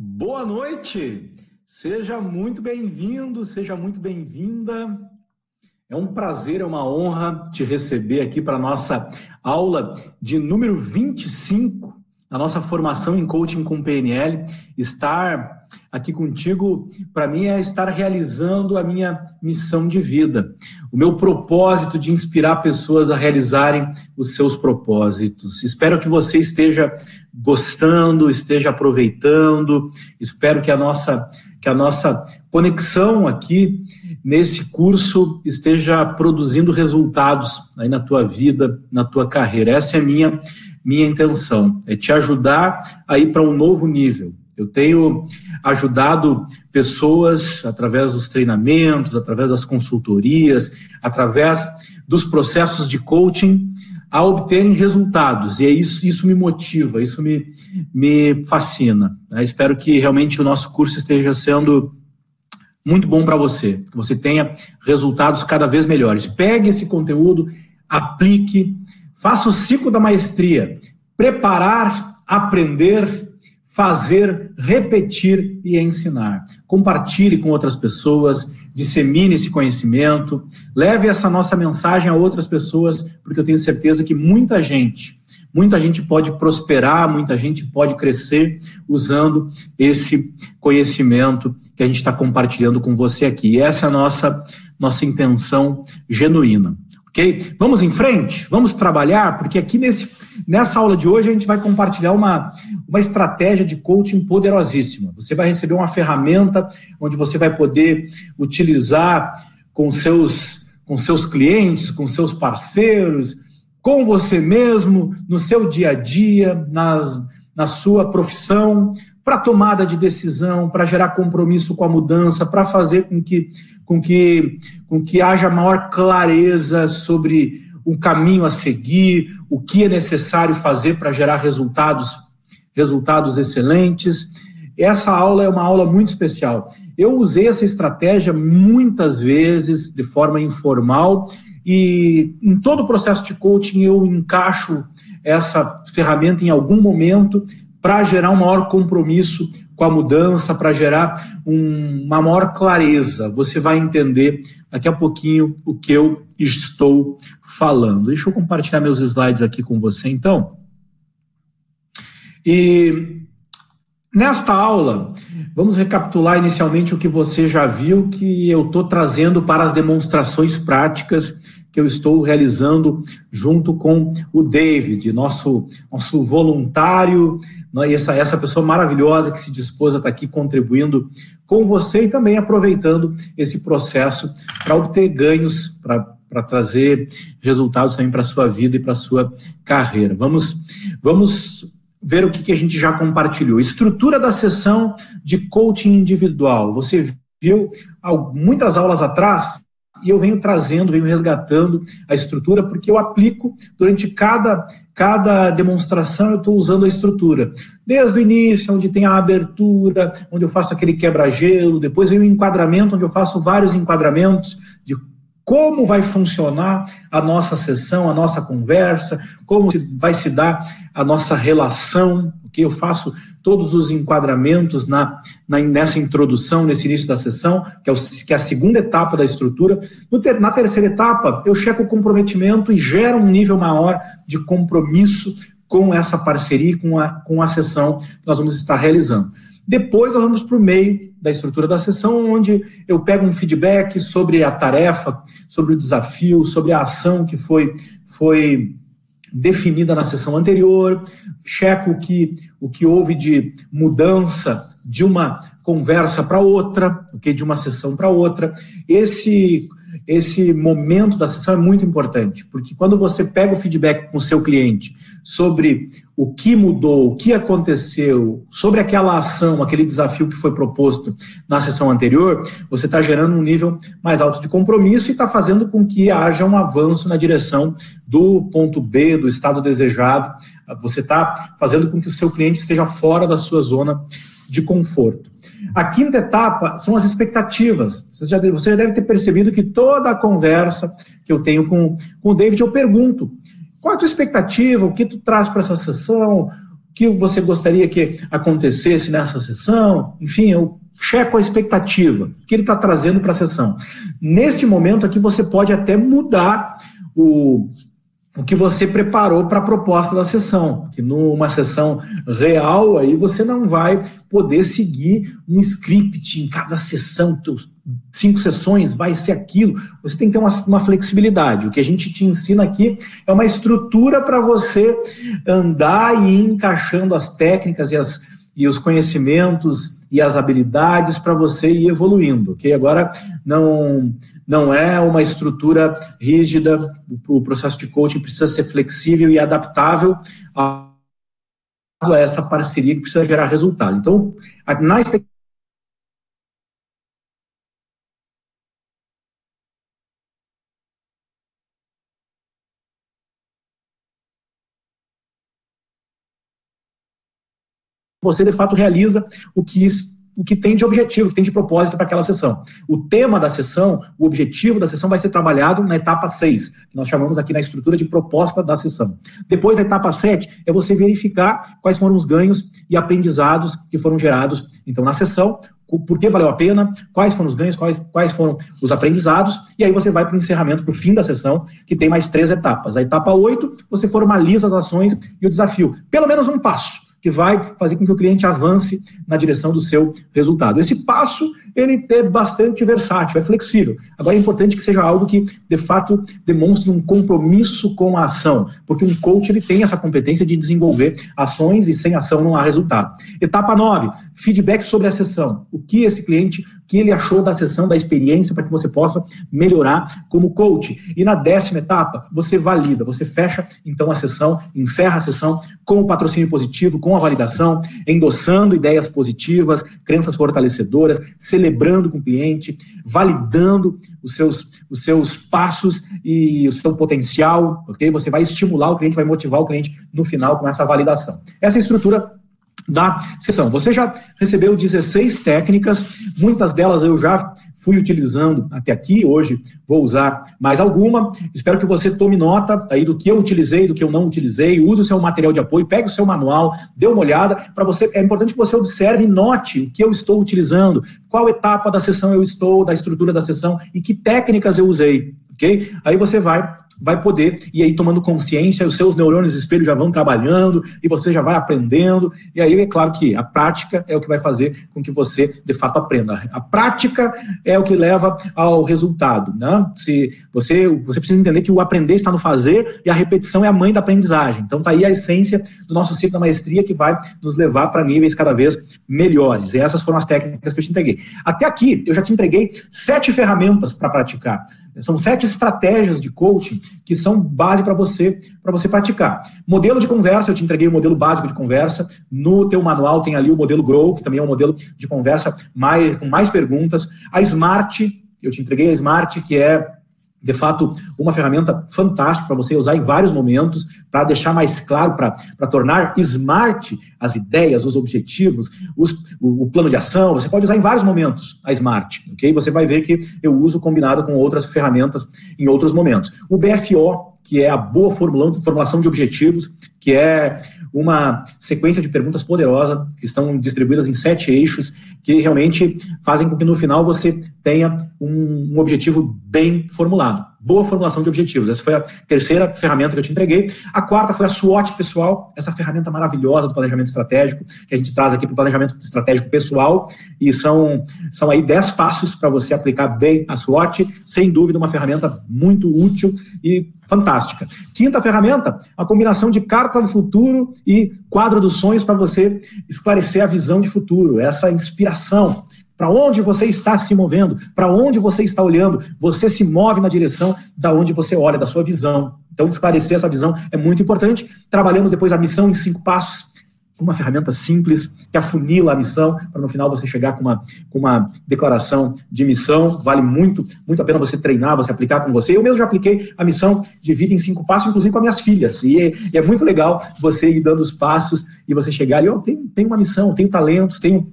Boa noite! Seja muito bem-vindo, seja muito bem-vinda. É um prazer, é uma honra te receber aqui para a nossa aula de número 25, a nossa formação em coaching com PNL. Estar aqui contigo, para mim, é estar realizando a minha missão de vida, o meu propósito de inspirar pessoas a realizarem os seus propósitos. Espero que você esteja gostando, esteja aproveitando. Espero que a nossa que a nossa conexão aqui nesse curso esteja produzindo resultados aí na tua vida, na tua carreira. Essa é a minha minha intenção, é te ajudar a ir para um novo nível. Eu tenho ajudado pessoas através dos treinamentos, através das consultorias, através dos processos de coaching a obterem resultados. E é isso, isso me motiva, isso me, me fascina. Né? Espero que realmente o nosso curso esteja sendo muito bom para você, que você tenha resultados cada vez melhores. Pegue esse conteúdo, aplique, faça o ciclo da maestria. Preparar, aprender, fazer, repetir e ensinar. Compartilhe com outras pessoas, dissemine esse conhecimento, leve essa nossa mensagem a outras pessoas, porque eu tenho certeza que muita gente, muita gente pode prosperar, muita gente pode crescer usando esse conhecimento que a gente está compartilhando com você aqui. E essa é a nossa, nossa intenção genuína. Ok? Vamos em frente? Vamos trabalhar? Porque aqui nesse, nessa aula de hoje a gente vai compartilhar uma, uma estratégia de coaching poderosíssima. Você vai receber uma ferramenta onde você vai poder utilizar com seus, com seus clientes, com seus parceiros, com você mesmo, no seu dia a dia, nas, na sua profissão, para tomada de decisão, para gerar compromisso com a mudança, para fazer com que, com, que, com que haja maior clareza sobre o caminho a seguir, o que é necessário fazer para gerar resultados, resultados excelentes. Essa aula é uma aula muito especial. Eu usei essa estratégia muitas vezes de forma informal e em todo o processo de coaching eu encaixo essa ferramenta em algum momento para gerar um maior compromisso com a mudança, para gerar um, uma maior clareza. Você vai entender daqui a pouquinho o que eu estou falando. Deixa eu compartilhar meus slides aqui com você, então. E nesta aula, vamos recapitular inicialmente o que você já viu, que eu estou trazendo para as demonstrações práticas que eu estou realizando junto com o David, nosso, nosso voluntário, né, essa, essa pessoa maravilhosa que se dispôs a estar aqui contribuindo com você e também aproveitando esse processo para obter ganhos, para trazer resultados também para a sua vida e para a sua carreira. Vamos, vamos ver o que, que a gente já compartilhou. Estrutura da sessão de coaching individual. Você viu muitas aulas atrás e eu venho trazendo, venho resgatando a estrutura, porque eu aplico durante cada, cada demonstração, eu estou usando a estrutura. Desde o início, onde tem a abertura, onde eu faço aquele quebra-gelo, depois vem o enquadramento, onde eu faço vários enquadramentos de como vai funcionar a nossa sessão, a nossa conversa, como vai se dar a nossa relação, que eu faço todos os enquadramentos na, na, nessa introdução, nesse início da sessão, que é, o, que é a segunda etapa da estrutura. Ter, na terceira etapa, eu checo o comprometimento e gero um nível maior de compromisso com essa parceria, com a, com a sessão que nós vamos estar realizando. Depois nós vamos para o meio da estrutura da sessão, onde eu pego um feedback sobre a tarefa, sobre o desafio, sobre a ação que foi, foi definida na sessão anterior, checo o que, o que houve de mudança de uma conversa para outra, okay, de uma sessão para outra. Esse esse momento da sessão é muito importante, porque quando você pega o feedback com o seu cliente sobre o que mudou, o que aconteceu, sobre aquela ação, aquele desafio que foi proposto na sessão anterior, você está gerando um nível mais alto de compromisso e está fazendo com que haja um avanço na direção do ponto B, do estado desejado. Você está fazendo com que o seu cliente esteja fora da sua zona de conforto. A quinta etapa são as expectativas. Você já, deve, você já deve ter percebido que toda a conversa que eu tenho com, com o David, eu pergunto: qual é a tua expectativa? O que tu traz para essa sessão? que você gostaria que acontecesse nessa sessão, enfim, eu checo a expectativa, o que ele está trazendo para a sessão. Nesse momento aqui, você pode até mudar o, o que você preparou para a proposta da sessão, que numa sessão real aí você não vai poder seguir um script em cada sessão, cinco sessões vai ser aquilo. Você tem que ter uma, uma flexibilidade. O que a gente te ensina aqui é uma estrutura para você andar e ir encaixando as técnicas e, as, e os conhecimentos e as habilidades para você ir evoluindo, ok? Agora não não é uma estrutura rígida, o processo de coaching precisa ser flexível e adaptável a essa parceria que precisa gerar resultado. Então, na expectativa você de fato realiza o que o que tem de objetivo, o que tem de propósito para aquela sessão. O tema da sessão, o objetivo da sessão vai ser trabalhado na etapa 6, que nós chamamos aqui na estrutura de proposta da sessão. Depois, a etapa 7 é você verificar quais foram os ganhos e aprendizados que foram gerados, então, na sessão, por que valeu a pena, quais foram os ganhos, quais, quais foram os aprendizados, e aí você vai para o encerramento, para o fim da sessão, que tem mais três etapas. A etapa 8, você formaliza as ações e o desafio. Pelo menos um passo que vai fazer com que o cliente avance na direção do seu resultado. Esse passo, ele é bastante versátil, é flexível. Agora é importante que seja algo que, de fato, demonstre um compromisso com a ação, porque um coach ele tem essa competência de desenvolver ações e sem ação não há resultado. Etapa 9, feedback sobre a sessão. O que esse cliente, o que ele achou da sessão, da experiência, para que você possa melhorar como coach. E na décima etapa, você valida, você fecha então a sessão, encerra a sessão com o patrocínio positivo, com a validação, endossando ideias positivas, crenças fortalecedoras, celebrando com o cliente, validando os seus, os seus passos e o seu potencial, ok? Você vai estimular o cliente, vai motivar o cliente no final com essa validação. Essa estrutura da sessão. Você já recebeu 16 técnicas, muitas delas eu já fui utilizando até aqui, hoje vou usar mais alguma. Espero que você tome nota aí do que eu utilizei, do que eu não utilizei, use o seu material de apoio, pegue o seu manual, dê uma olhada para você. É importante que você observe e note o que eu estou utilizando, qual etapa da sessão eu estou, da estrutura da sessão e que técnicas eu usei, ok? Aí você vai vai poder ir aí tomando consciência, os seus neurônios espelho já vão trabalhando e você já vai aprendendo. E aí é claro que a prática é o que vai fazer com que você de fato aprenda. A prática é o que leva ao resultado. Né? Se você, você precisa entender que o aprender está no fazer e a repetição é a mãe da aprendizagem. Então tá aí a essência do nosso ciclo da maestria que vai nos levar para níveis cada vez melhores. E essas foram as técnicas que eu te entreguei. Até aqui eu já te entreguei sete ferramentas para praticar. São sete estratégias de coaching que são base para você para você praticar. Modelo de conversa, eu te entreguei o modelo básico de conversa. No teu manual tem ali o modelo Grow, que também é um modelo de conversa mais, com mais perguntas. A Smart, eu te entreguei a Smart, que é de fato, uma ferramenta fantástica para você usar em vários momentos, para deixar mais claro, para tornar smart as ideias, os objetivos, os, o, o, plano de ação. Você pode usar em vários momentos a smart, ok? Você vai ver que eu uso combinado com outras ferramentas em outros momentos. O BFO, que é a boa formulação de objetivos, que é uma sequência de perguntas poderosa que estão distribuídas em sete eixos que realmente fazem com que no final você tenha um, um objetivo bem formulado. Boa formulação de objetivos. Essa foi a terceira ferramenta que eu te entreguei. A quarta foi a SWOT pessoal, essa ferramenta maravilhosa do planejamento estratégico, que a gente traz aqui para o planejamento estratégico pessoal. E são, são aí dez passos para você aplicar bem a SWOT. Sem dúvida, uma ferramenta muito útil e fantástica. Quinta ferramenta, a combinação de carta do futuro e quadro dos sonhos para você esclarecer a visão de futuro, essa inspiração. Para onde você está se movendo? Para onde você está olhando? Você se move na direção da onde você olha, da sua visão. Então, esclarecer essa visão é muito importante. Trabalhamos depois a missão em cinco passos uma ferramenta simples que afunila a missão para no final você chegar com uma, com uma declaração de missão. Vale muito, muito a pena você treinar, você aplicar com você. Eu mesmo já apliquei a missão de vida em cinco passos, inclusive com as minhas filhas. E é, e é muito legal você ir dando os passos e você chegar ali, oh, tenho, tenho uma missão, tenho talentos, tenho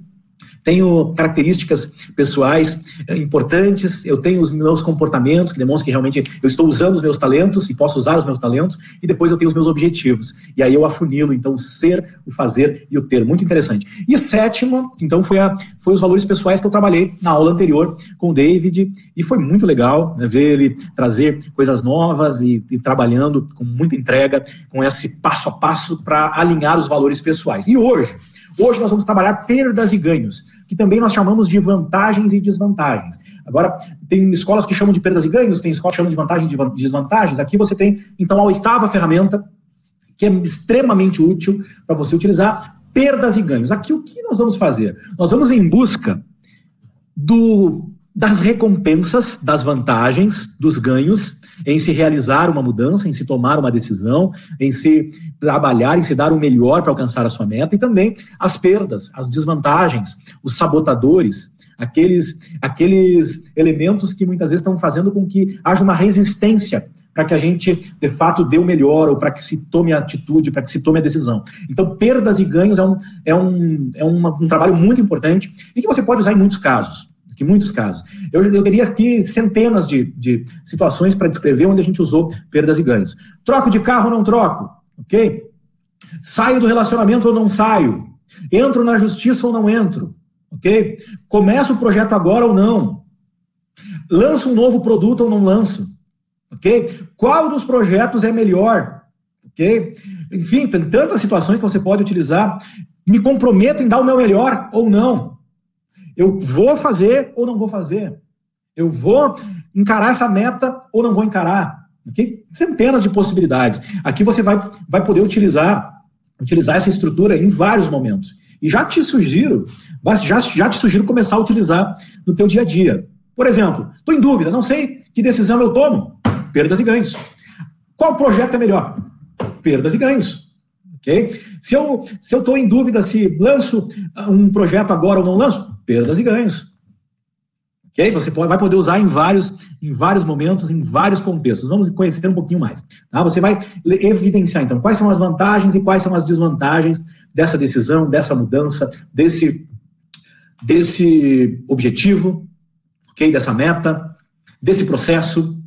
tenho características pessoais eh, importantes, eu tenho os meus comportamentos que demonstram que realmente eu estou usando os meus talentos e posso usar os meus talentos, e depois eu tenho os meus objetivos. E aí eu afunilo, então, o ser, o fazer e o ter. Muito interessante. E sétimo, então, foi, a, foi os valores pessoais que eu trabalhei na aula anterior com o David, e foi muito legal né, ver ele trazer coisas novas e, e trabalhando com muita entrega, com esse passo a passo para alinhar os valores pessoais. E hoje, Hoje nós vamos trabalhar perdas e ganhos, que também nós chamamos de vantagens e desvantagens. Agora, tem escolas que chamam de perdas e ganhos, tem escolas que chamam de vantagens e desvantagens. Aqui você tem, então, a oitava ferramenta, que é extremamente útil para você utilizar, perdas e ganhos. Aqui o que nós vamos fazer? Nós vamos em busca do, das recompensas, das vantagens, dos ganhos, em se realizar uma mudança, em se tomar uma decisão, em se trabalhar, em se dar o melhor para alcançar a sua meta, e também as perdas, as desvantagens, os sabotadores, aqueles, aqueles elementos que muitas vezes estão fazendo com que haja uma resistência para que a gente, de fato, dê o melhor, ou para que se tome a atitude, para que se tome a decisão. Então, perdas e ganhos é um, é um, é um trabalho muito importante e que você pode usar em muitos casos que muitos casos. Eu, eu teria aqui centenas de, de situações para descrever onde a gente usou perdas e ganhos. Troco de carro ou não troco? Ok? Saio do relacionamento ou não saio? Entro na justiça ou não entro? Ok? Começo o projeto agora ou não? Lanço um novo produto ou não lanço? Ok? Qual dos projetos é melhor? Ok? Enfim, tem tantas situações que você pode utilizar. Me comprometo em dar o meu melhor ou não? Eu vou fazer ou não vou fazer? Eu vou encarar essa meta ou não vou encarar? Okay? Centenas de possibilidades. Aqui você vai, vai poder utilizar, utilizar essa estrutura em vários momentos. E já te sugiro, já, já te sugiro começar a utilizar no teu dia a dia. Por exemplo, estou em dúvida, não sei que decisão eu tomo. Perdas e ganhos. Qual projeto é melhor? Perdas e ganhos. Okay? Se eu se eu estou em dúvida se lanço um projeto agora ou não lanço, perdas e ganhos. Ok? Você pode, vai poder usar em vários, em vários momentos, em vários contextos. Vamos conhecer um pouquinho mais. Tá? Você vai evidenciar, então, quais são as vantagens e quais são as desvantagens dessa decisão, dessa mudança, desse, desse objetivo, ok? Dessa meta, desse processo,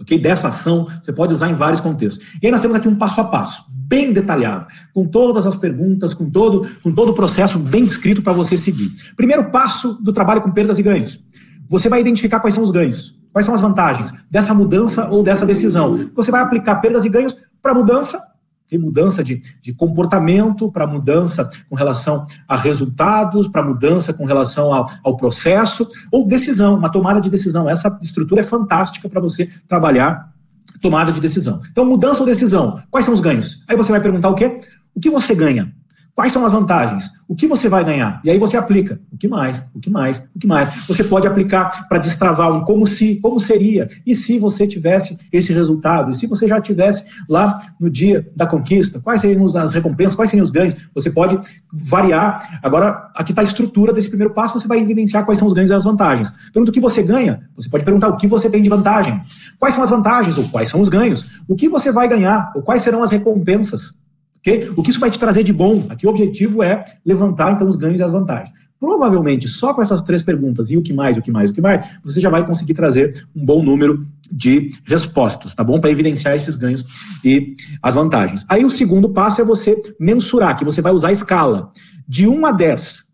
ok? Dessa ação. Você pode usar em vários contextos. E aí nós temos aqui um passo a passo bem detalhado, com todas as perguntas, com todo, com todo o processo bem descrito para você seguir. Primeiro passo do trabalho com perdas e ganhos. Você vai identificar quais são os ganhos, quais são as vantagens dessa mudança ou dessa decisão. Você vai aplicar perdas e ganhos para mudança, tem mudança de, de comportamento, para mudança com relação a resultados, para mudança com relação ao, ao processo, ou decisão, uma tomada de decisão. Essa estrutura é fantástica para você trabalhar tomada de decisão. Então, mudança ou decisão, quais são os ganhos? Aí você vai perguntar o quê? O que você ganha? Quais são as vantagens? O que você vai ganhar? E aí você aplica. O que mais? O que mais? O que mais? Você pode aplicar para destravar um como se, como seria? E se você tivesse esse resultado? E se você já tivesse lá no dia da conquista? Quais seriam as recompensas? Quais seriam os ganhos? Você pode variar. Agora, aqui está a estrutura desse primeiro passo, você vai evidenciar quais são os ganhos e as vantagens. Pergunta o que você ganha? Você pode perguntar o que você tem de vantagem. Quais são as vantagens? Ou quais são os ganhos? O que você vai ganhar? Ou quais serão as recompensas? Okay? O que isso vai te trazer de bom? Aqui o objetivo é levantar então os ganhos e as vantagens. Provavelmente, só com essas três perguntas, e o que mais, o que mais, o que mais, você já vai conseguir trazer um bom número de respostas, tá bom? Para evidenciar esses ganhos e as vantagens. Aí o segundo passo é você mensurar, que você vai usar a escala de 1 a 10.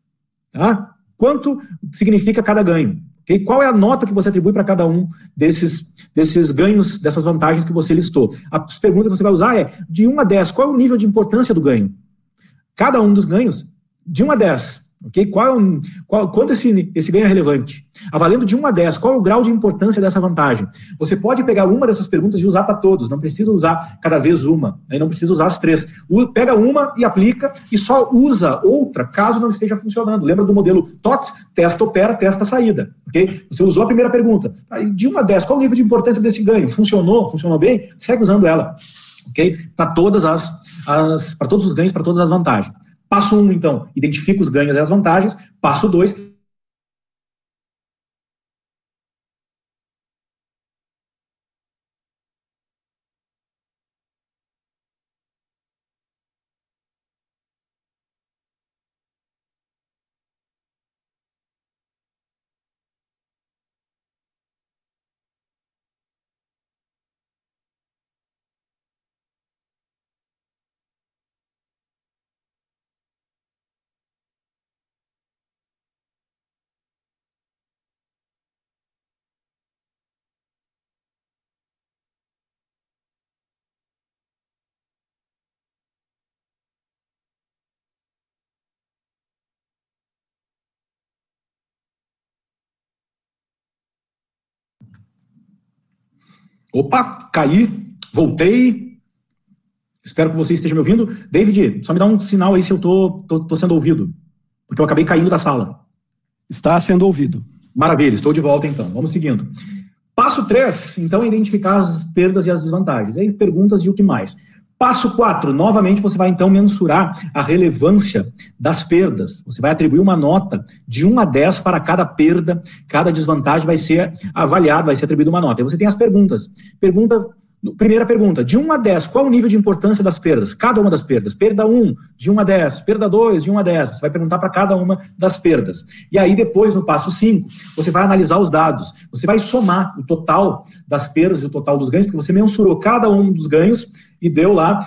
Tá? Quanto significa cada ganho? Okay? Qual é a nota que você atribui para cada um desses, desses ganhos, dessas vantagens que você listou? As perguntas que você vai usar é de 1 a 10, qual é o nível de importância do ganho? Cada um dos ganhos, de 1 a 10, Ok? Qual, é qual, quanto esse, esse ganho é relevante? Avaliando de 1 a 10, qual é o grau de importância dessa vantagem? Você pode pegar uma dessas perguntas e usar para todos, não precisa usar cada vez uma, né? não precisa usar as três. pega uma e aplica e só usa outra caso não esteja funcionando. Lembra do modelo TOTS? Testa, opera, testa, saída. Okay? Você usou a primeira pergunta. De 1 a 10, qual o nível de importância desse ganho? Funcionou? Funcionou bem? Segue usando ela. Ok? Para todas as, as para todos os ganhos, para todas as vantagens. Passo 1, um, então, identifica os ganhos e as vantagens. Passo 2, Opa, caí, voltei. Espero que você esteja me ouvindo. David, só me dá um sinal aí se eu tô, tô, tô sendo ouvido. Porque eu acabei caindo da sala. Está sendo ouvido. Maravilha, estou de volta então. Vamos seguindo. Passo 3, então, é identificar as perdas e as desvantagens. Aí perguntas e o que mais. Passo 4, novamente você vai então mensurar a relevância das perdas. Você vai atribuir uma nota de 1 a 10 para cada perda, cada desvantagem vai ser avaliada, vai ser atribuída uma nota. Aí você tem as perguntas. Pergunta Primeira pergunta, de 1 a 10, qual o nível de importância das perdas? Cada uma das perdas. Perda 1, de 1 a 10. Perda 2, de 1 a 10. Você vai perguntar para cada uma das perdas. E aí, depois, no passo 5, você vai analisar os dados. Você vai somar o total das perdas e o total dos ganhos, porque você mensurou cada um dos ganhos e deu lá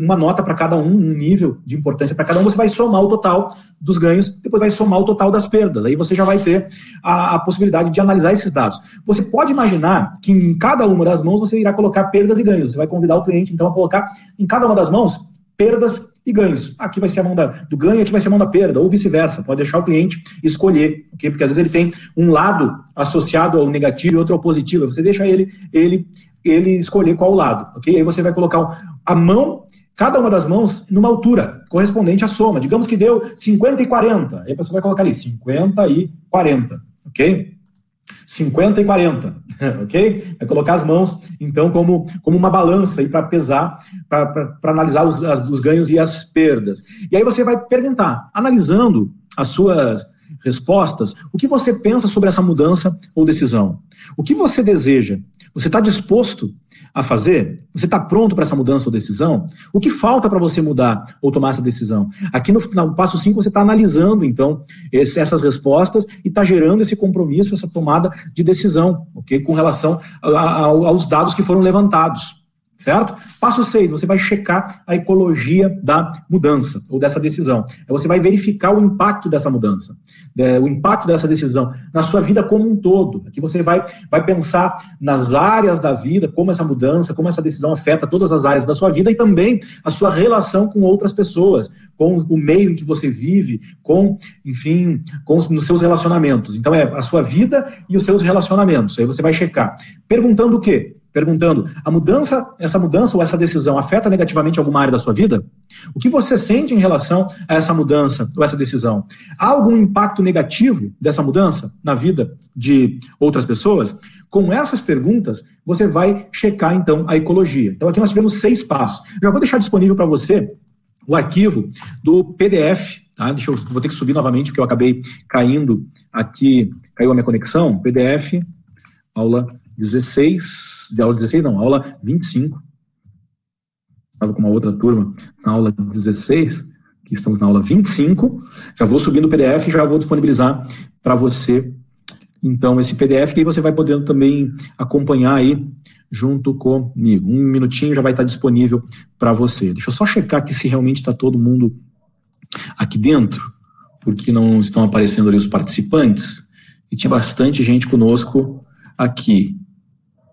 uma nota para cada um, um nível de importância para cada um, você vai somar o total dos ganhos, depois vai somar o total das perdas. Aí você já vai ter a, a, possibilidade de analisar esses dados. Você pode imaginar que em cada uma das mãos você irá colocar perdas e ganhos. Você vai convidar o cliente, então, a colocar em cada uma das mãos perdas e ganhos. Aqui vai ser a mão da, do ganho, aqui vai ser a mão da perda, ou vice-versa. Pode deixar o cliente escolher, ok? Porque às vezes ele tem um lado associado ao negativo e outro ao positivo. Você deixa ele, ele, ele escolher qual lado, ok? Aí você vai colocar a mão cada uma das mãos numa altura correspondente à soma. Digamos que deu 50 e 40. Aí a pessoa vai colocar ali 50 e 40, ok? 50 e 40, ok? Vai colocar as mãos, então, como, como uma balança para pesar, para analisar os, as, os ganhos e as perdas. E aí você vai perguntar, analisando as suas respostas, o que você pensa sobre essa mudança ou decisão? O que você deseja? Você está disposto a fazer? Você está pronto para essa mudança ou decisão? O que falta para você mudar ou tomar essa decisão? Aqui no, no passo 5 você está analisando, então, esse, essas respostas e está gerando esse compromisso, essa tomada de decisão, ok? Com relação a, a, aos dados que foram levantados certo? Passo 6, você vai checar a ecologia da mudança ou dessa decisão. Você vai verificar o impacto dessa mudança, né, o impacto dessa decisão na sua vida como um todo. Aqui você vai, vai pensar nas áreas da vida, como essa mudança, como essa decisão afeta todas as áreas da sua vida e também a sua relação com outras pessoas, com o meio em que você vive, com, enfim, com os, nos seus relacionamentos. Então é a sua vida e os seus relacionamentos. Aí você vai checar. Perguntando o quê? Perguntando: a mudança, essa mudança ou essa decisão afeta negativamente alguma área da sua vida? O que você sente em relação a essa mudança ou essa decisão? Há algum impacto negativo dessa mudança na vida de outras pessoas? Com essas perguntas, você vai checar então a ecologia. Então aqui nós tivemos seis passos. Já vou deixar disponível para você o arquivo do PDF, tá? Deixa eu vou ter que subir novamente porque eu acabei caindo aqui, caiu a minha conexão. PDF aula 16 de aula 16, não, aula 25. Estava com uma outra turma na aula 16, que estamos na aula 25. Já vou subindo o PDF e já vou disponibilizar para você, então, esse PDF, que aí você vai podendo também acompanhar aí junto comigo. Um minutinho já vai estar disponível para você. Deixa eu só checar aqui se realmente está todo mundo aqui dentro, porque não estão aparecendo ali os participantes. E tinha bastante gente conosco aqui.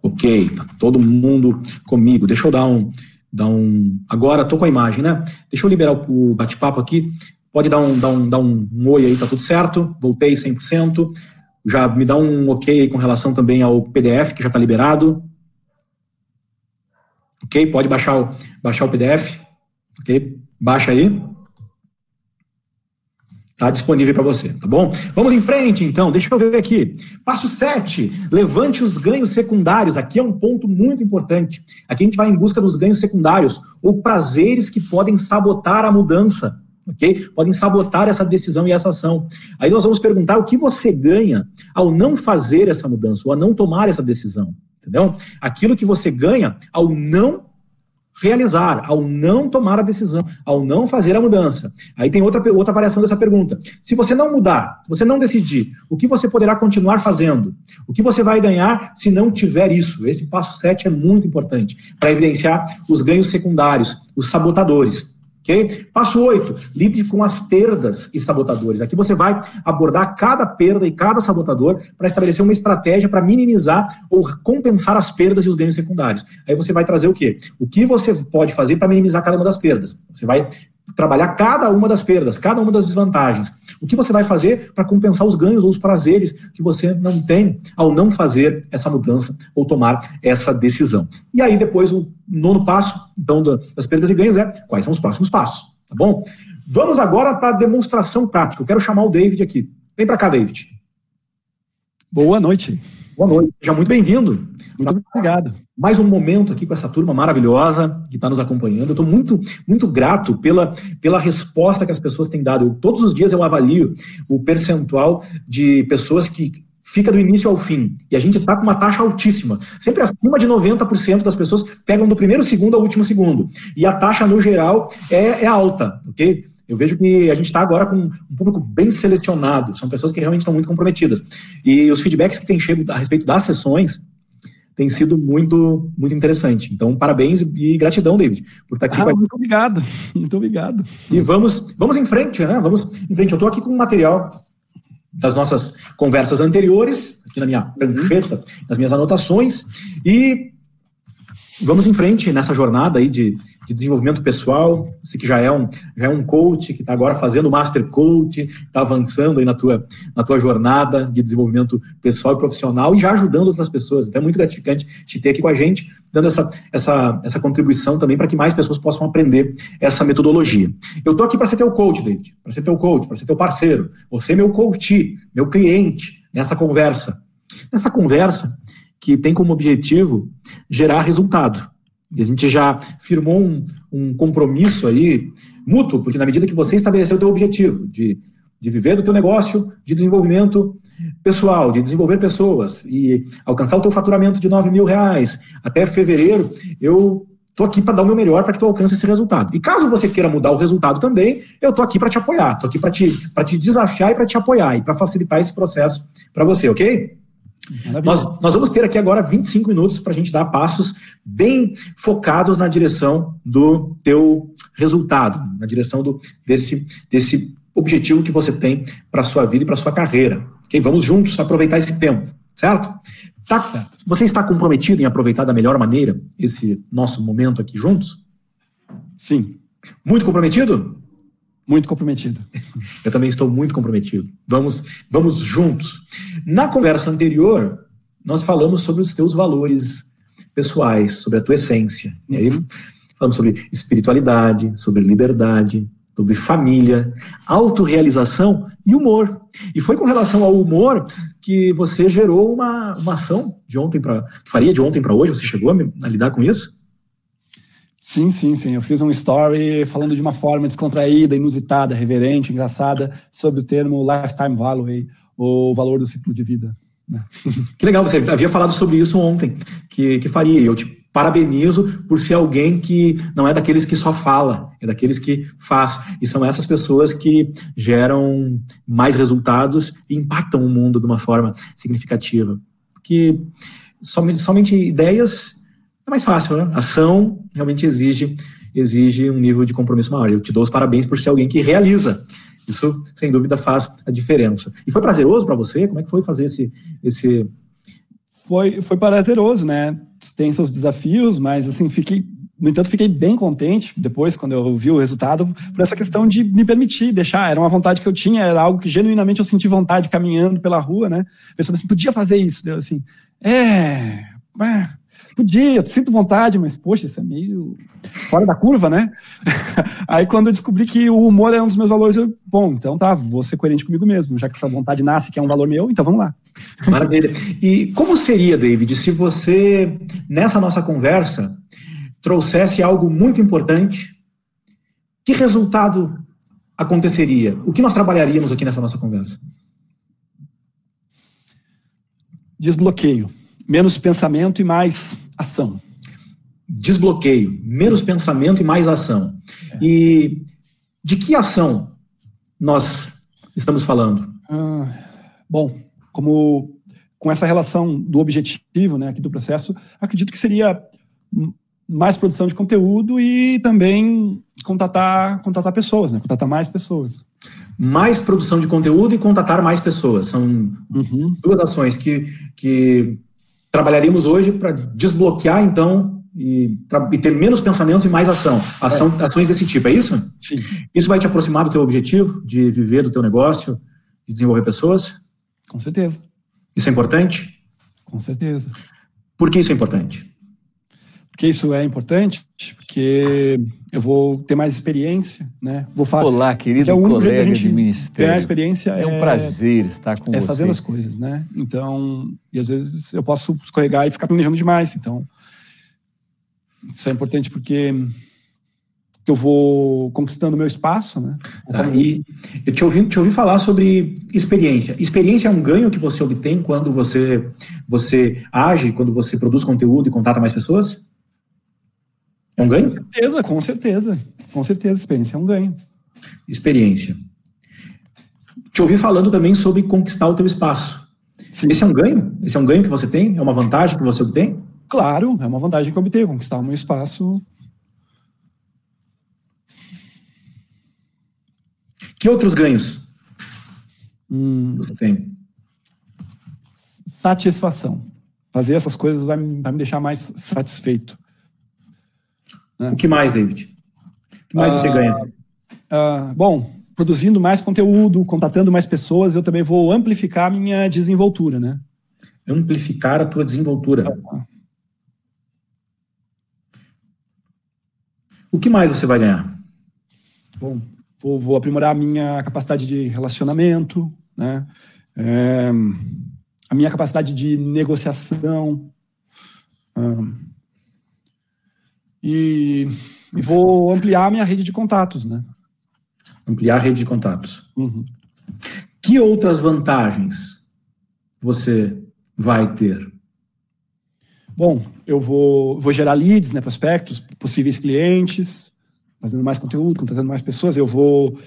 Ok, tá todo mundo comigo. Deixa eu dar um. Dar um agora tô com a imagem, né? Deixa eu liberar o bate-papo aqui. Pode dar um, dar, um, dar um, oi aí, tá tudo certo? Voltei 100%. Já me dá um ok com relação também ao PDF, que já está liberado. Ok? Pode baixar o, baixar o PDF. Ok? Baixa aí. Está disponível para você, tá bom? Vamos em frente, então. Deixa eu ver aqui. Passo 7. Levante os ganhos secundários. Aqui é um ponto muito importante. Aqui a gente vai em busca dos ganhos secundários ou prazeres que podem sabotar a mudança. Ok? Podem sabotar essa decisão e essa ação. Aí nós vamos perguntar o que você ganha ao não fazer essa mudança, ou a não tomar essa decisão. Entendeu? Aquilo que você ganha ao não realizar, ao não tomar a decisão, ao não fazer a mudança. Aí tem outra, outra variação dessa pergunta. Se você não mudar, se você não decidir, o que você poderá continuar fazendo? O que você vai ganhar se não tiver isso? Esse passo 7 é muito importante para evidenciar os ganhos secundários, os sabotadores. Passo 8, lide com as perdas e sabotadores. Aqui você vai abordar cada perda e cada sabotador para estabelecer uma estratégia para minimizar ou compensar as perdas e os ganhos secundários. Aí você vai trazer o quê? O que você pode fazer para minimizar cada uma das perdas. Você vai trabalhar cada uma das perdas, cada uma das desvantagens. O que você vai fazer para compensar os ganhos ou os prazeres que você não tem ao não fazer essa mudança ou tomar essa decisão. E aí, depois, o nono passo, então, das perdas e ganhos é quais são os próximos passos, tá bom? Vamos agora para a demonstração prática. Eu quero chamar o David aqui. Vem para cá, David. Boa noite. Boa noite. Seja muito bem-vindo. Muito obrigado. Mais um momento aqui com essa turma maravilhosa que está nos acompanhando. Eu estou muito, muito grato pela, pela resposta que as pessoas têm dado. Eu, todos os dias eu avalio o percentual de pessoas que fica do início ao fim. E a gente está com uma taxa altíssima. Sempre acima de 90% das pessoas pegam do primeiro segundo ao último segundo. E a taxa, no geral, é, é alta, ok? Eu vejo que a gente está agora com um público bem selecionado, são pessoas que realmente estão muito comprometidas. E os feedbacks que têm chegado a respeito das sessões têm sido muito, muito interessante. Então, parabéns e gratidão, David, por estar aqui. Ah, muito obrigado, muito obrigado. E vamos, vamos em frente, né? Vamos em frente. Eu estou aqui com um material das nossas conversas anteriores, aqui na minha prancheta, nas minhas anotações, e vamos em frente nessa jornada aí de, de desenvolvimento pessoal. Você que já é um, já é um coach, que está agora fazendo Master Coach, está avançando aí na tua, na tua jornada de desenvolvimento pessoal e profissional e já ajudando outras pessoas. Então é muito gratificante te ter aqui com a gente, dando essa, essa, essa contribuição também para que mais pessoas possam aprender essa metodologia. Eu estou aqui para ser teu coach, David, para ser teu coach, para ser teu parceiro. Você é meu coach, meu cliente nessa conversa. Nessa conversa, que tem como objetivo gerar resultado. E a gente já firmou um, um compromisso aí mútuo, porque na medida que você estabeleceu o teu objetivo de, de viver do teu negócio, de desenvolvimento pessoal, de desenvolver pessoas e alcançar o teu faturamento de 9 mil reais até fevereiro, eu Estou aqui para dar o meu melhor para que tu alcance esse resultado. E caso você queira mudar o resultado também, eu estou aqui para te apoiar, estou aqui para te, te desafiar e para te apoiar e para facilitar esse processo para você, ok? Nós, nós, vamos ter aqui agora 25 minutos para a gente dar passos bem focados na direção do teu resultado, na direção do, desse, desse objetivo que você tem para a sua vida e para a sua carreira. Okay? Vamos juntos aproveitar esse tempo, certo? Tá, você está comprometido em aproveitar da melhor maneira esse nosso momento aqui juntos? Sim. Muito comprometido? Muito comprometido. Eu também estou muito comprometido. Vamos, vamos juntos. Na conversa anterior, nós falamos sobre os teus valores pessoais, sobre a tua essência. E aí falamos sobre espiritualidade, sobre liberdade, sobre família, autorrealização e humor. E foi com relação ao humor que você gerou uma, uma ação de ontem para que faria de ontem para hoje. Você chegou a, a lidar com isso? Sim, sim, sim. Eu fiz um story falando de uma forma descontraída, inusitada, reverente, engraçada, sobre o termo lifetime value, o valor do ciclo de vida. Né? Que legal, você havia falado sobre isso ontem, que, que faria. Eu te parabenizo por ser alguém que não é daqueles que só fala, é daqueles que faz. E são essas pessoas que geram mais resultados e impactam o mundo de uma forma significativa. Porque somente, somente ideias é mais fácil, né? Ação realmente exige, exige um nível de compromisso maior. Eu te dou os parabéns por ser alguém que realiza. Isso, sem dúvida, faz a diferença. E foi prazeroso para você? Como é que foi fazer esse, esse... Foi, foi prazeroso, né? Tem seus desafios, mas assim, fiquei no entanto, fiquei bem contente depois, quando eu vi o resultado, por essa questão de me permitir deixar. Era uma vontade que eu tinha, era algo que genuinamente eu senti vontade caminhando pela rua, né? Pensando assim, podia fazer isso. Deu assim, é, é Podia, eu sinto vontade, mas, poxa, isso é meio fora da curva, né? Aí, quando eu descobri que o humor é um dos meus valores, eu, bom, então tá, vou ser coerente comigo mesmo, já que essa vontade nasce, que é um valor meu, então vamos lá. Maravilha. E como seria, David, se você, nessa nossa conversa, trouxesse algo muito importante? Que resultado aconteceria? O que nós trabalharíamos aqui nessa nossa conversa? Desbloqueio. Menos pensamento e mais ação. Desbloqueio, menos pensamento e mais ação. É. E de que ação nós estamos falando? Ah, bom, como com essa relação do objetivo, né, aqui do processo, acredito que seria mais produção de conteúdo e também contatar, contatar pessoas, né, contatar mais pessoas. Mais produção de conteúdo e contatar mais pessoas. São uhum. duas ações que, que trabalharíamos hoje para desbloquear, então, e, e, ter menos pensamentos e mais ação. ação é. Ações desse tipo, é isso? Sim. Isso vai te aproximar do teu objetivo de viver do teu negócio, de desenvolver pessoas? Com certeza. Isso é importante? Com certeza. Por que isso é importante? Porque isso é importante, porque eu vou ter mais experiência, né? Vou falar. Olá, querido é colega de ministério. Ganhar experiência é um é, prazer estar com é você. É fazendo as coisas, né? Então, e às vezes eu posso escorregar e ficar planejando demais. Então, isso é importante porque eu vou conquistando meu espaço, né? Tá, e eu te ouvi, te ouvi falar sobre experiência. Experiência é um ganho que você obtém quando você, você age, quando você produz conteúdo e contata mais pessoas? É um ganho? Com certeza, com certeza. Com certeza, experiência é um ganho. Experiência. Te ouvi falando também sobre conquistar o teu espaço. Sim. Esse é um ganho? Esse é um ganho que você tem? É uma vantagem que você obtém? Claro, é uma vantagem que eu obtenho, conquistar o meu espaço. Que outros ganhos hum, você tem? Satisfação. Fazer essas coisas vai, vai me deixar mais satisfeito. Né? O que mais, David? O que mais você ganha? Uh, bom, produzindo mais conteúdo, contatando mais pessoas, eu também vou amplificar a minha desenvoltura, né? Amplificar a tua desenvoltura. Uh, o que mais você vai ganhar? Bom, vou, vou aprimorar a minha capacidade de relacionamento, né? É, a minha capacidade de negociação. Uh, e, e vou ampliar a minha rede de contatos, né? Ampliar a rede de contatos. Uhum. Que outras vantagens você vai ter? Bom, eu vou, vou gerar leads, né, prospectos, possíveis clientes, fazendo mais conteúdo, contratando mais pessoas. Eu vou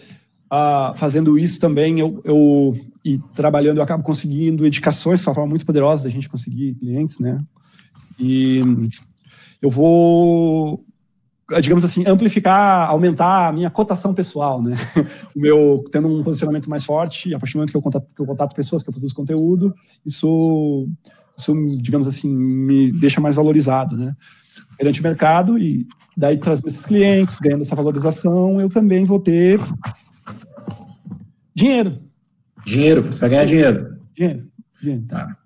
ah, fazendo isso também, eu, eu e trabalhando, eu acabo conseguindo indicações, de uma forma muito poderosa da gente conseguir clientes, né? E eu vou, digamos assim, amplificar, aumentar a minha cotação pessoal, né? O meu, tendo um posicionamento mais forte, a partir do momento que eu contato, que eu contato pessoas, que eu produzo conteúdo, isso, isso, digamos assim, me deixa mais valorizado, né? Perante o mercado e daí trazendo esses clientes, ganhando essa valorização, eu também vou ter dinheiro. Dinheiro, você vai ganhar dinheiro. Dinheiro, dinheiro. Tá.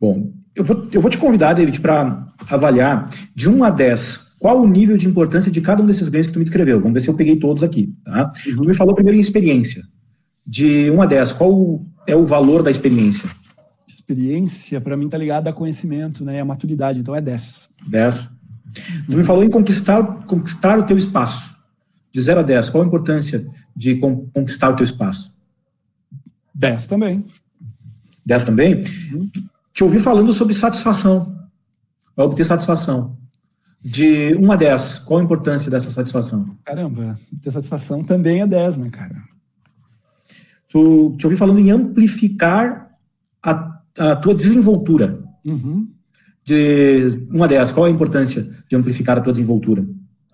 Bom, eu vou, eu vou te convidar, David, para avaliar de 1 a 10 qual o nível de importância de cada um desses ganhos que tu me descreveu. Vamos ver se eu peguei todos aqui. Tá? Uhum. Tu me falou primeiro em experiência. De 1 a 10, qual é o valor da experiência? Experiência, para mim, está ligada a conhecimento, né? a maturidade, então é 10. 10. Tu me falou em conquistar, conquistar o teu espaço. De 0 a 10, qual a importância de conquistar o teu espaço? 10 também. 10 também? Uhum te ouvi falando sobre satisfação. Vai obter satisfação. De 1 a 10, qual a importância dessa satisfação? Caramba, ter satisfação também é 10, né, cara? Tu, te ouvi falando em amplificar a, a tua desenvoltura. Uhum. De 1 a 10, qual a importância de amplificar a tua desenvoltura?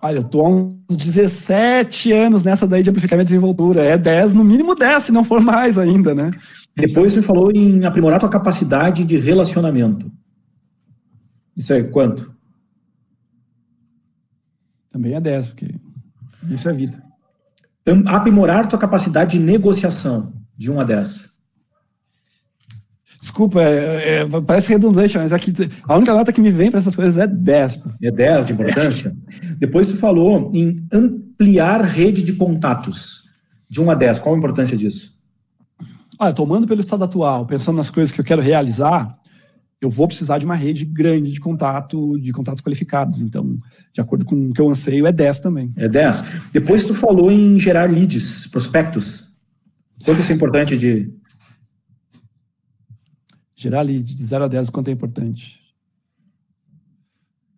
Olha, eu tô há uns 17 anos nessa daí de amplificamento de desenvoltura. É 10, no mínimo 10, se não for mais ainda, né? Depois você falou em aprimorar tua capacidade de relacionamento. Isso é quanto? Também é 10, porque isso é vida. Aprimorar tua capacidade de negociação, de 1 a 10. Desculpa, é, é, parece redundante, mas aqui a única nota que me vem para essas coisas é 10. É 10 de importância? Depois tu falou em ampliar rede de contatos, de 1 a 10. Qual a importância disso? Olha, tomando pelo estado atual, pensando nas coisas que eu quero realizar, eu vou precisar de uma rede grande de contato, de contatos qualificados. Então, de acordo com o que eu anseio, é 10 também. É 10. Depois tu falou em gerar leads, prospectos. Quanto isso é importante de Gerar lead de 0 a 10, o quanto é importante.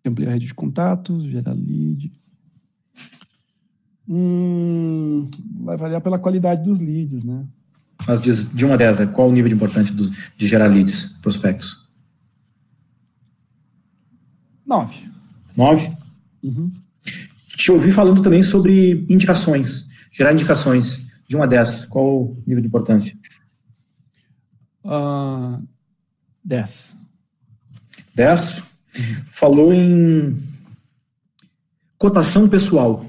Ampliar a rede de contatos, gerar lead. Hum, vai variar pela qualidade dos leads, né? Mas de, de 1 a 10, qual o nível de importância dos, de gerar leads, prospectos? 9. 9? Uhum. Te ouvi falando também sobre indicações, gerar indicações. De 1 a 10, qual o nível de importância? Uh, 10. 10? Uhum. Falou em cotação pessoal.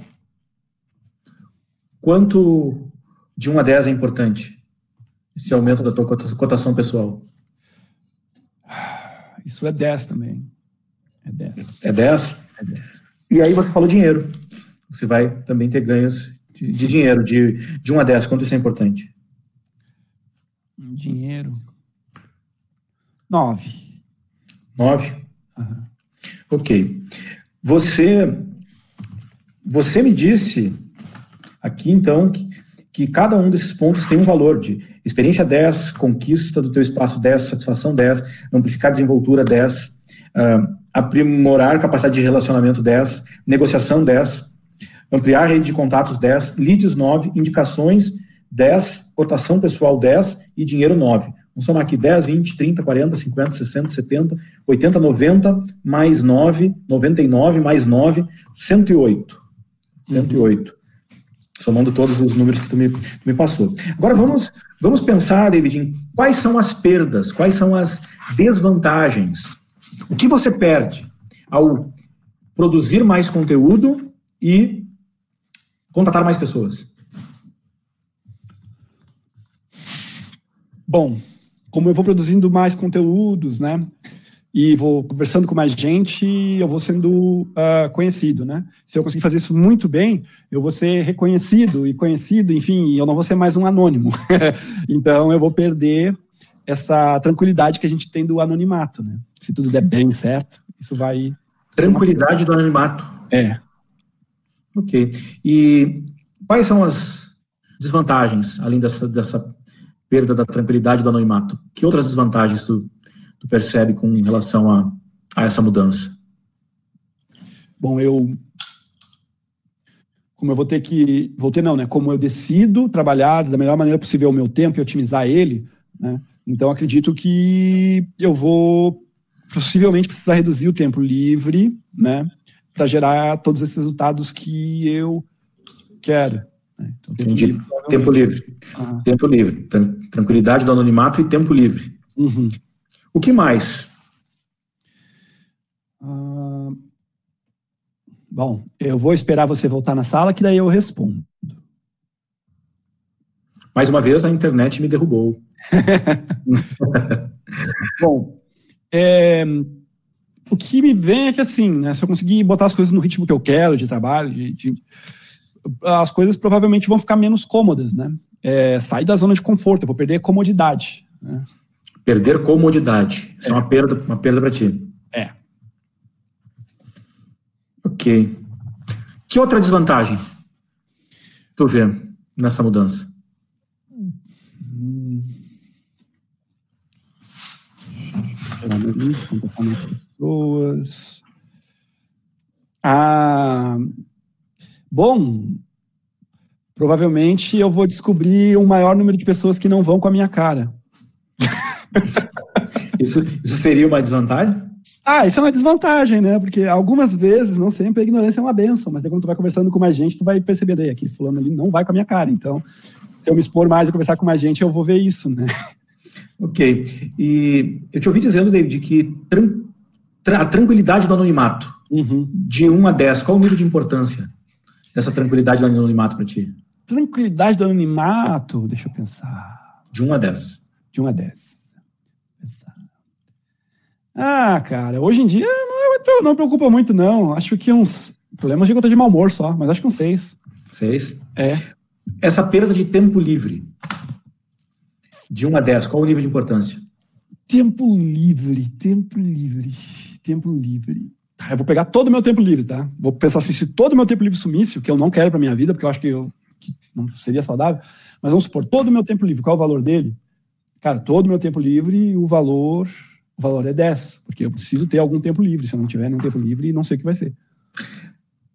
Quanto de 1 a 10 é importante? Esse aumento da tua cotação pessoal. Isso é 10 também. É 10. É 10? É 10. E aí você falou dinheiro. Você vai também ter ganhos de, de dinheiro, de, de 1 a 10. Quanto isso é importante? Dinheiro. 9. 9? Uhum. Ok. Você, você me disse aqui, então, que, que cada um desses pontos tem um valor de experiência 10, conquista do teu espaço 10, satisfação 10, amplificar desenvoltura 10, uh, ah, aprimorar capacidade de relacionamento 10, negociação 10, ampliar a rede de contatos 10, leads 9, indicações 10, cotação pessoal 10 e dinheiro 9. Vamos somar aqui 10, 20, 30, 40, 50, 60, 70, 80, 90, mais 9, 99, mais 9, 108. 108. Uhum. Somando todos os números que tu me, tu me passou. Agora vamos, vamos pensar, David, em quais são as perdas, quais são as desvantagens. O que você perde ao produzir mais conteúdo e contratar mais pessoas? Bom, como eu vou produzindo mais conteúdos, né? E vou conversando com mais gente, eu vou sendo uh, conhecido, né? Se eu conseguir fazer isso muito bem, eu vou ser reconhecido e conhecido, enfim, eu não vou ser mais um anônimo. então, eu vou perder essa tranquilidade que a gente tem do anonimato, né? Se tudo der bem certo, isso vai. Tranquilidade do anonimato. É. Ok. E quais são as desvantagens, além dessa, dessa perda da tranquilidade do anonimato. Que outras desvantagens tu, tu percebe com relação a, a essa mudança? Bom, eu como eu vou ter que, vou ter não, né? Como eu decido trabalhar da melhor maneira possível o meu tempo e otimizar ele, né? Então acredito que eu vou possivelmente precisar reduzir o tempo livre, né? Para gerar todos esses resultados que eu quero. Né? Então, Entendi. Livre, tempo livre. Ah. Tempo livre. Tranquilidade do anonimato e tempo livre. Uhum. O que mais? Ah, bom, eu vou esperar você voltar na sala, que daí eu respondo. Mais uma vez, a internet me derrubou. bom, é, o que me vem é que assim, né, se eu conseguir botar as coisas no ritmo que eu quero de trabalho, de, de as coisas provavelmente vão ficar menos cômodas, né? É, sair da zona de conforto, eu vou perder comodidade. Né? Perder comodidade. Isso é, é uma perda, uma perda para ti. É. Ok. Que outra desvantagem tu vê nessa mudança? Hum. pessoas. Ah, Bom, provavelmente eu vou descobrir um maior número de pessoas que não vão com a minha cara. isso, isso seria uma desvantagem? Ah, isso é uma desvantagem, né? Porque algumas vezes, não sempre, a ignorância é uma benção, mas quando tu vai conversando com mais gente, tu vai perceber, aí, aquele fulano ali não vai com a minha cara. Então, se eu me expor mais e conversar com mais gente, eu vou ver isso, né? Ok. E eu te ouvi dizendo, David, que tran a tranquilidade do anonimato, uhum. de 1 a 10, qual o nível de importância? dessa tranquilidade do anonimato para ti? Tranquilidade do anonimato, deixa eu pensar. De 1 a 10. De 1 a 10. Ah, cara, hoje em dia não, não preocupa muito, não. Acho que uns. Problemas de conta de mau humor só, mas acho que uns 6. 6? É. Essa perda de tempo livre. De 1 a 10, qual o nível de importância? Tempo livre, tempo livre, tempo livre. Tá, eu vou pegar todo o meu tempo livre, tá? Vou pensar assim, se todo o meu tempo livre sumisse, o que eu não quero para minha vida, porque eu acho que, eu, que não seria saudável, mas vamos supor, todo o meu tempo livre, qual é o valor dele? Cara, todo o meu tempo livre, o valor, o valor é 10, porque eu preciso ter algum tempo livre. Se eu não tiver nenhum tempo livre, não sei o que vai ser.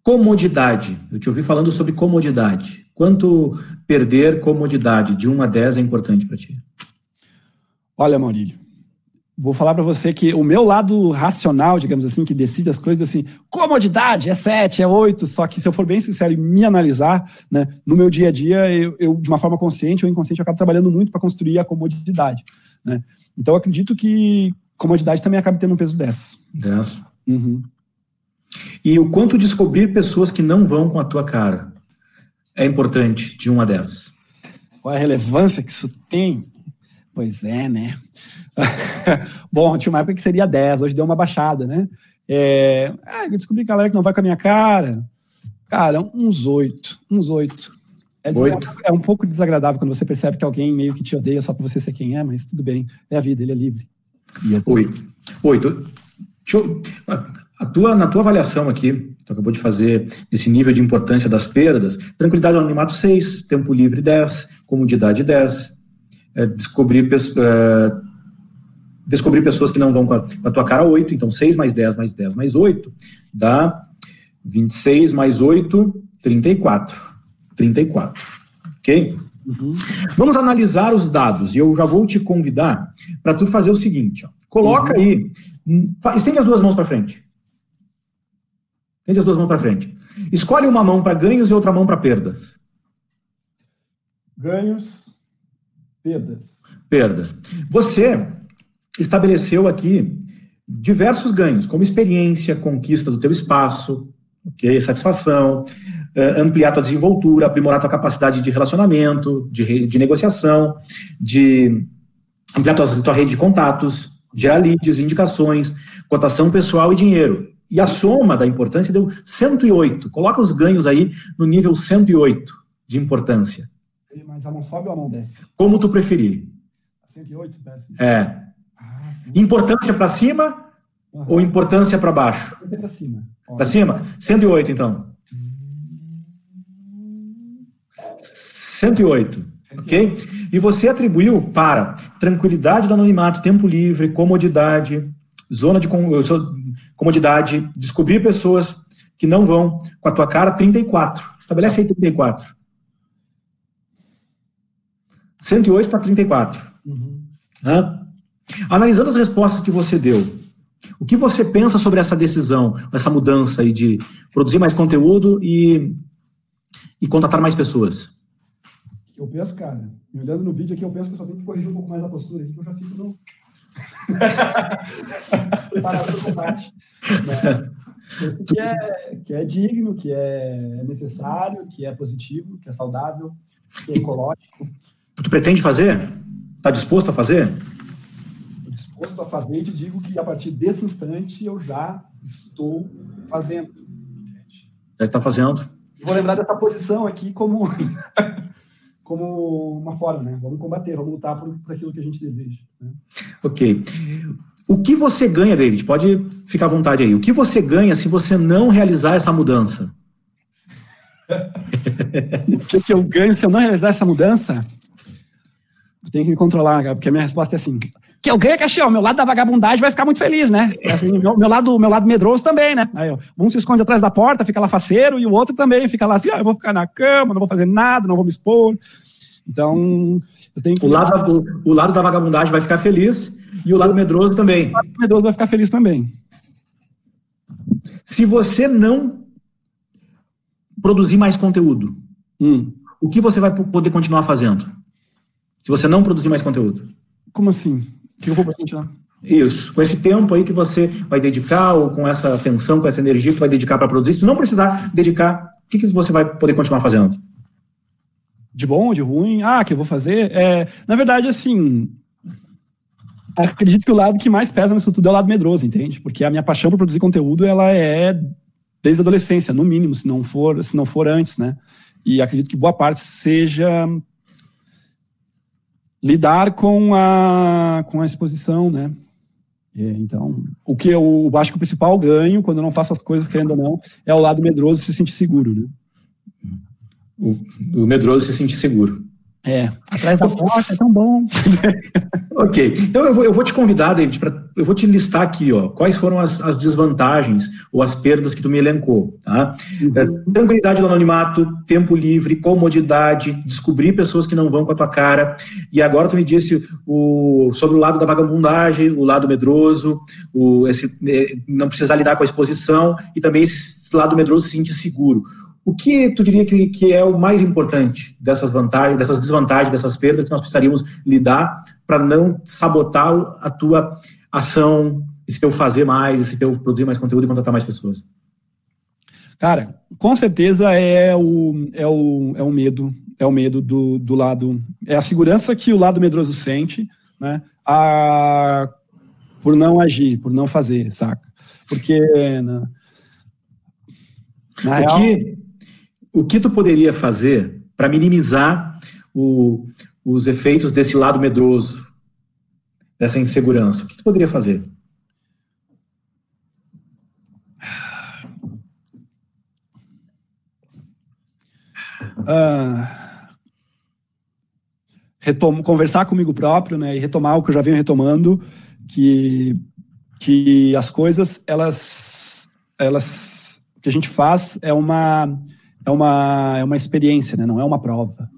Comodidade. Eu te ouvi falando sobre comodidade. Quanto perder comodidade de 1 a 10 é importante para ti? Olha, Maurílio, vou falar para você que o meu lado racional, digamos assim, que decide as coisas assim, comodidade, é 7, é 8, só que se eu for bem sincero e me analisar, né, no meu dia a dia, eu, eu de uma forma consciente ou inconsciente, eu acabo trabalhando muito para construir a comodidade. Né? Então, eu acredito que comodidade também acaba tendo um peso 10. 10. Uhum. E o quanto descobrir pessoas que não vão com a tua cara é importante de 1 a 10? Qual é a relevância que isso tem? Pois é, né? Bom, tinha uma época que seria 10, hoje deu uma baixada, né? É, ah, eu descobri que a galera que não vai com a minha cara, cara, uns 8, uns 8. É, é, um pouco desagradável quando você percebe que alguém meio que te odeia só por você ser quem é, mas tudo bem, é a vida, ele é livre. Oito. Oito. Eu, a tua, na tua avaliação aqui, tu acabou de fazer esse nível de importância das perdas, tranquilidade no animato 6, tempo livre 10, comodidade 10, é, descobrir, é, descobrir pessoas que não vão com a, com a tua cara 8, então 6 mais 10 mais 10 mais 8 dá 26 mais 8, 34. 34. Ok? Uhum. Vamos analisar os dados e eu já vou te convidar para tu fazer o seguinte: ó. coloca uhum. aí, estende as duas mãos para frente. Estende as duas mãos para frente. Escolhe uma mão para ganhos e outra mão para perdas. Ganhos, perdas. Perdas. Você estabeleceu aqui diversos ganhos, como experiência, conquista do teu espaço, okay, satisfação, ampliar tua desenvoltura, aprimorar tua capacidade de relacionamento, de, de negociação, de ampliar tua, tua rede de contatos, gerar leads, indicações, cotação pessoal e dinheiro. E a soma da importância deu 108. Coloca os ganhos aí no nível 108 de importância. Mas a mão sobe ou a mão desce? Como tu preferir. 108, desce. É. Ah, importância para cima uhum. ou importância para baixo? Para cima. Para cima? 108, então. 108, 108, ok? E você atribuiu para tranquilidade do anonimato, tempo livre, comodidade, zona de comodidade, descobrir pessoas que não vão com a tua cara, 34. Estabelece aí 34. 108 para 34. Uhum. Analisando as respostas que você deu, o que você pensa sobre essa decisão, essa mudança aí de produzir mais conteúdo e, e contratar mais pessoas? Eu penso, cara, me olhando no vídeo aqui, eu penso que eu só tenho que corrigir um pouco mais a postura aqui, que eu já fico no. Preparado para o combate. Né? Que é, que é digno, que é necessário, que é positivo, que é saudável, que é ecológico. Tu pretende fazer? Está disposto a fazer? disposto a fazer e te digo que a partir desse instante eu já estou fazendo. Já está fazendo. Vou lembrar dessa posição aqui como, como uma forma, né? Vamos combater, vamos lutar por, por aquilo que a gente deseja. Né? Ok. O que você ganha, David? Pode ficar à vontade aí. O que você ganha se você não realizar essa mudança? o que, que eu ganho se eu não realizar essa mudança? Eu tenho que me controlar, porque a minha resposta é assim: que eu ganho é que assim, ó, meu lado da vagabundagem vai ficar muito feliz, né? Assim, meu, meu, lado, meu lado medroso também, né? Aí, ó, um se esconde atrás da porta, fica lá faceiro, e o outro também fica lá assim, ó, eu vou ficar na cama, não vou fazer nada, não vou me expor. Então, eu tenho que... O lado, o, o lado da vagabundagem vai ficar feliz, e o lado medroso também. O lado medroso vai ficar feliz também. Se você não produzir mais conteúdo, hum. o que você vai poder continuar fazendo? Se você não produzir mais conteúdo. Como assim? Que eu vou continuar. Isso, com esse tempo aí que você vai dedicar, ou com essa atenção, com essa energia que vai dedicar para produzir, se tu não precisar dedicar, o que, que você vai poder continuar fazendo? De bom, de ruim? Ah, que eu vou fazer? É, na verdade, assim, acredito que o lado que mais pesa nisso tudo é o lado medroso, entende? Porque a minha paixão por produzir conteúdo, ela é desde a adolescência, no mínimo, se não for, se não for antes, né? E acredito que boa parte seja lidar com a, com a exposição, né? Então, o que eu acho que o principal ganho, quando eu não faço as coisas querendo ou não, é o lado medroso se sentir seguro, né? O, o medroso se sentir seguro. É, atrás da porta é tão bom. ok, então eu vou, eu vou te convidar, David, pra, eu vou te listar aqui, ó, quais foram as, as desvantagens ou as perdas que tu me elencou, tá? Uhum. É, tranquilidade do anonimato, tempo livre, comodidade, descobrir pessoas que não vão com a tua cara, e agora tu me disse o, sobre o lado da vagabundagem, o lado medroso, o, esse, é, não precisar lidar com a exposição, e também esse lado medroso se sentir seguro. O que tu diria que, que é o mais importante dessas vantagens, dessas desvantagens, dessas perdas que nós precisaríamos lidar para não sabotar a tua ação, esse teu fazer mais, esse teu produzir mais conteúdo e contratar mais pessoas? Cara, com certeza é o, é o, é o medo, é o medo do, do lado, é a segurança que o lado medroso sente, né? A, por não agir, por não fazer, saca? Porque na, na o, real, que, o que tu poderia fazer para minimizar o, os efeitos desse lado medroso, dessa insegurança? O que tu poderia fazer? Retom conversar comigo próprio, né, e retomar o que eu já venho retomando, que que as coisas elas elas que a gente faz é uma é uma é uma experiência, né, não é uma prova.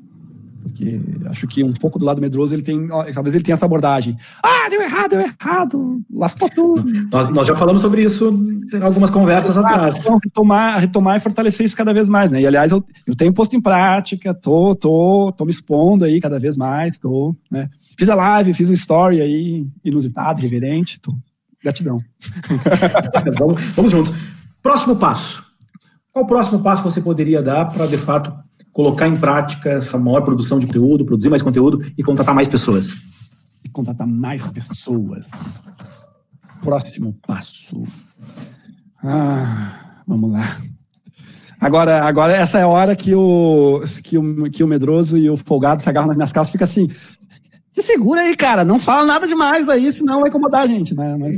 Porque acho que um pouco do lado medroso ele tem, talvez ele tenha essa abordagem. Ah, deu errado, deu errado, lascou tudo. Nós, nós já falamos sobre isso em algumas conversas atrás. Então, retomar, retomar e fortalecer isso cada vez mais, né? E aliás, eu, eu tenho posto em prática, tô, tô, tô me expondo aí cada vez mais, tô, né? Fiz a live, fiz um story aí, inusitado, reverente, tô. Gratidão. vamos, vamos juntos. Próximo passo. Qual o próximo passo você poderia dar para, de fato, colocar em prática essa maior produção de conteúdo, produzir mais conteúdo e contratar mais pessoas. E contratar mais pessoas. Próximo passo. Ah, vamos lá. Agora, agora essa é a hora que o, que o, que o medroso e o folgado se agarram nas minhas calças fica assim. Se segura aí, cara. Não fala nada demais aí, senão vai incomodar a gente, né? Mas,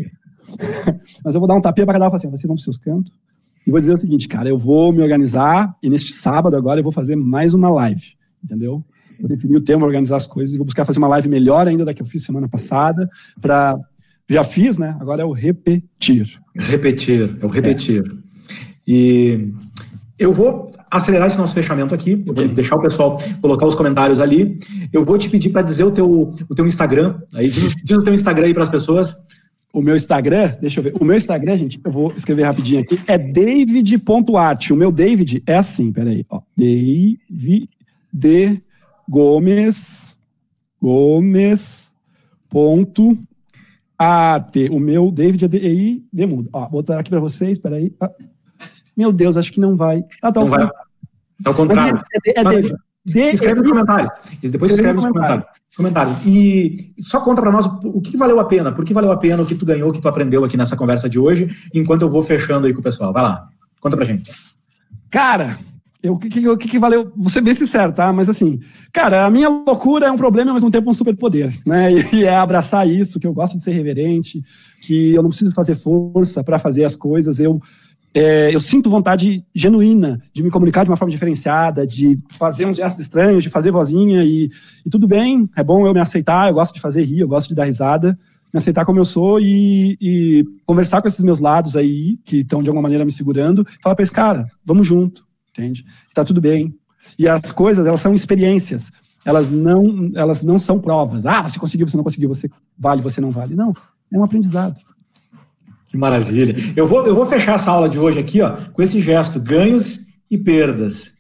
mas eu vou dar um tapinha para cada um e assim, você não para seus cantos. E vou dizer o seguinte, cara, eu vou me organizar e neste sábado agora eu vou fazer mais uma live, entendeu? Vou definir o tema, organizar as coisas e vou buscar fazer uma live melhor ainda da que eu fiz semana passada para já fiz, né? Agora é o repetir. Repetir, é o repetir. É. E eu vou acelerar esse nosso fechamento aqui. Eu vou deixar o pessoal colocar os comentários ali. Eu vou te pedir para dizer o teu, o teu Instagram. Aí diz, diz o teu Instagram aí para as pessoas. O meu Instagram, deixa eu ver. O meu Instagram, gente, eu vou escrever rapidinho aqui, é david.art. O meu David é assim, peraí, ó. David Gomes Gomes ponto art. O meu David é DEI Demudo. Ó, vou botar aqui para vocês, peraí. Ah, meu Deus, acho que não vai. Ah, tá não vai. Tá ao contrário. É, é, é David. Escreve no comentário. Depois escreve nos comentários. Comentário. E só conta para nós o que valeu a pena, por que valeu a pena, o que tu ganhou, o que tu aprendeu aqui nessa conversa de hoje, enquanto eu vou fechando aí com o pessoal. Vai lá, conta pra gente. Cara, o que, que, que, valeu? Vou ser bem sincero, tá? Mas assim, cara, a minha loucura é um problema, ao mesmo tempo um superpoder, né? E é abraçar isso, que eu gosto de ser reverente, que eu não preciso fazer força para fazer as coisas, eu é, eu sinto vontade genuína de me comunicar de uma forma diferenciada, de fazer uns gestos estranhos, de fazer vozinha e, e, tudo bem, é bom eu me aceitar, eu gosto de fazer rir, eu gosto de dar risada, me aceitar como eu sou e, e conversar com esses meus lados aí, que estão de alguma maneira me segurando, falar para esse cara, vamos junto, entende? Está tudo bem. E as coisas, elas são experiências, elas não, elas não são provas. Ah, você conseguiu, você não conseguiu, você vale, você não vale. Não, é um aprendizado. Que maravilha. Eu vou, eu vou fechar essa aula de hoje aqui ó, com esse gesto: ganhos e perdas.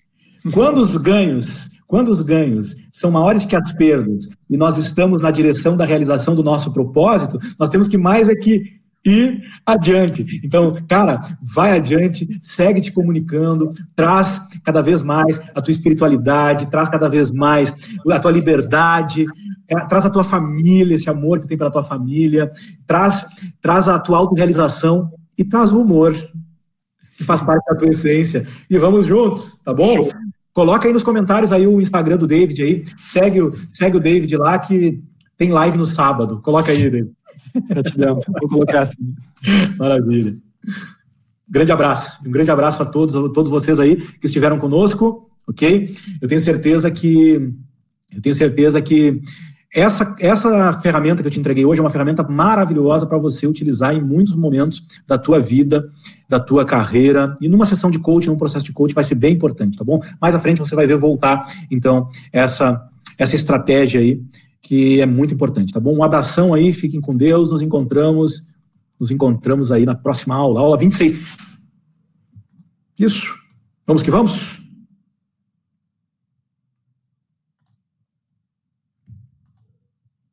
Quando os ganhos, quando os ganhos são maiores que as perdas e nós estamos na direção da realização do nosso propósito, nós temos que mais é que ir adiante. Então, cara, vai adiante, segue te comunicando, traz cada vez mais a tua espiritualidade, traz cada vez mais a tua liberdade, traz a tua família, esse amor que tem pela tua família, traz, traz a tua autorrealização e traz o humor, que faz parte da tua essência. E vamos juntos, tá bom? Show. Coloca aí nos comentários aí o Instagram do David aí, segue o, segue o David lá que tem live no sábado. Coloca aí, David. Gratidão, vou colocar assim. Maravilha. Grande abraço, um grande abraço a todos, a todos vocês aí que estiveram conosco, ok? Eu tenho certeza que eu tenho certeza que essa, essa ferramenta que eu te entreguei hoje é uma ferramenta maravilhosa para você utilizar em muitos momentos da tua vida, da tua carreira, e numa sessão de coaching, num processo de coaching, vai ser bem importante, tá bom? Mais à frente você vai ver voltar, então, essa, essa estratégia aí, que é muito importante, tá bom? Um abração aí, fiquem com Deus, nos encontramos, nos encontramos aí na próxima aula, aula 26. Isso, vamos que vamos?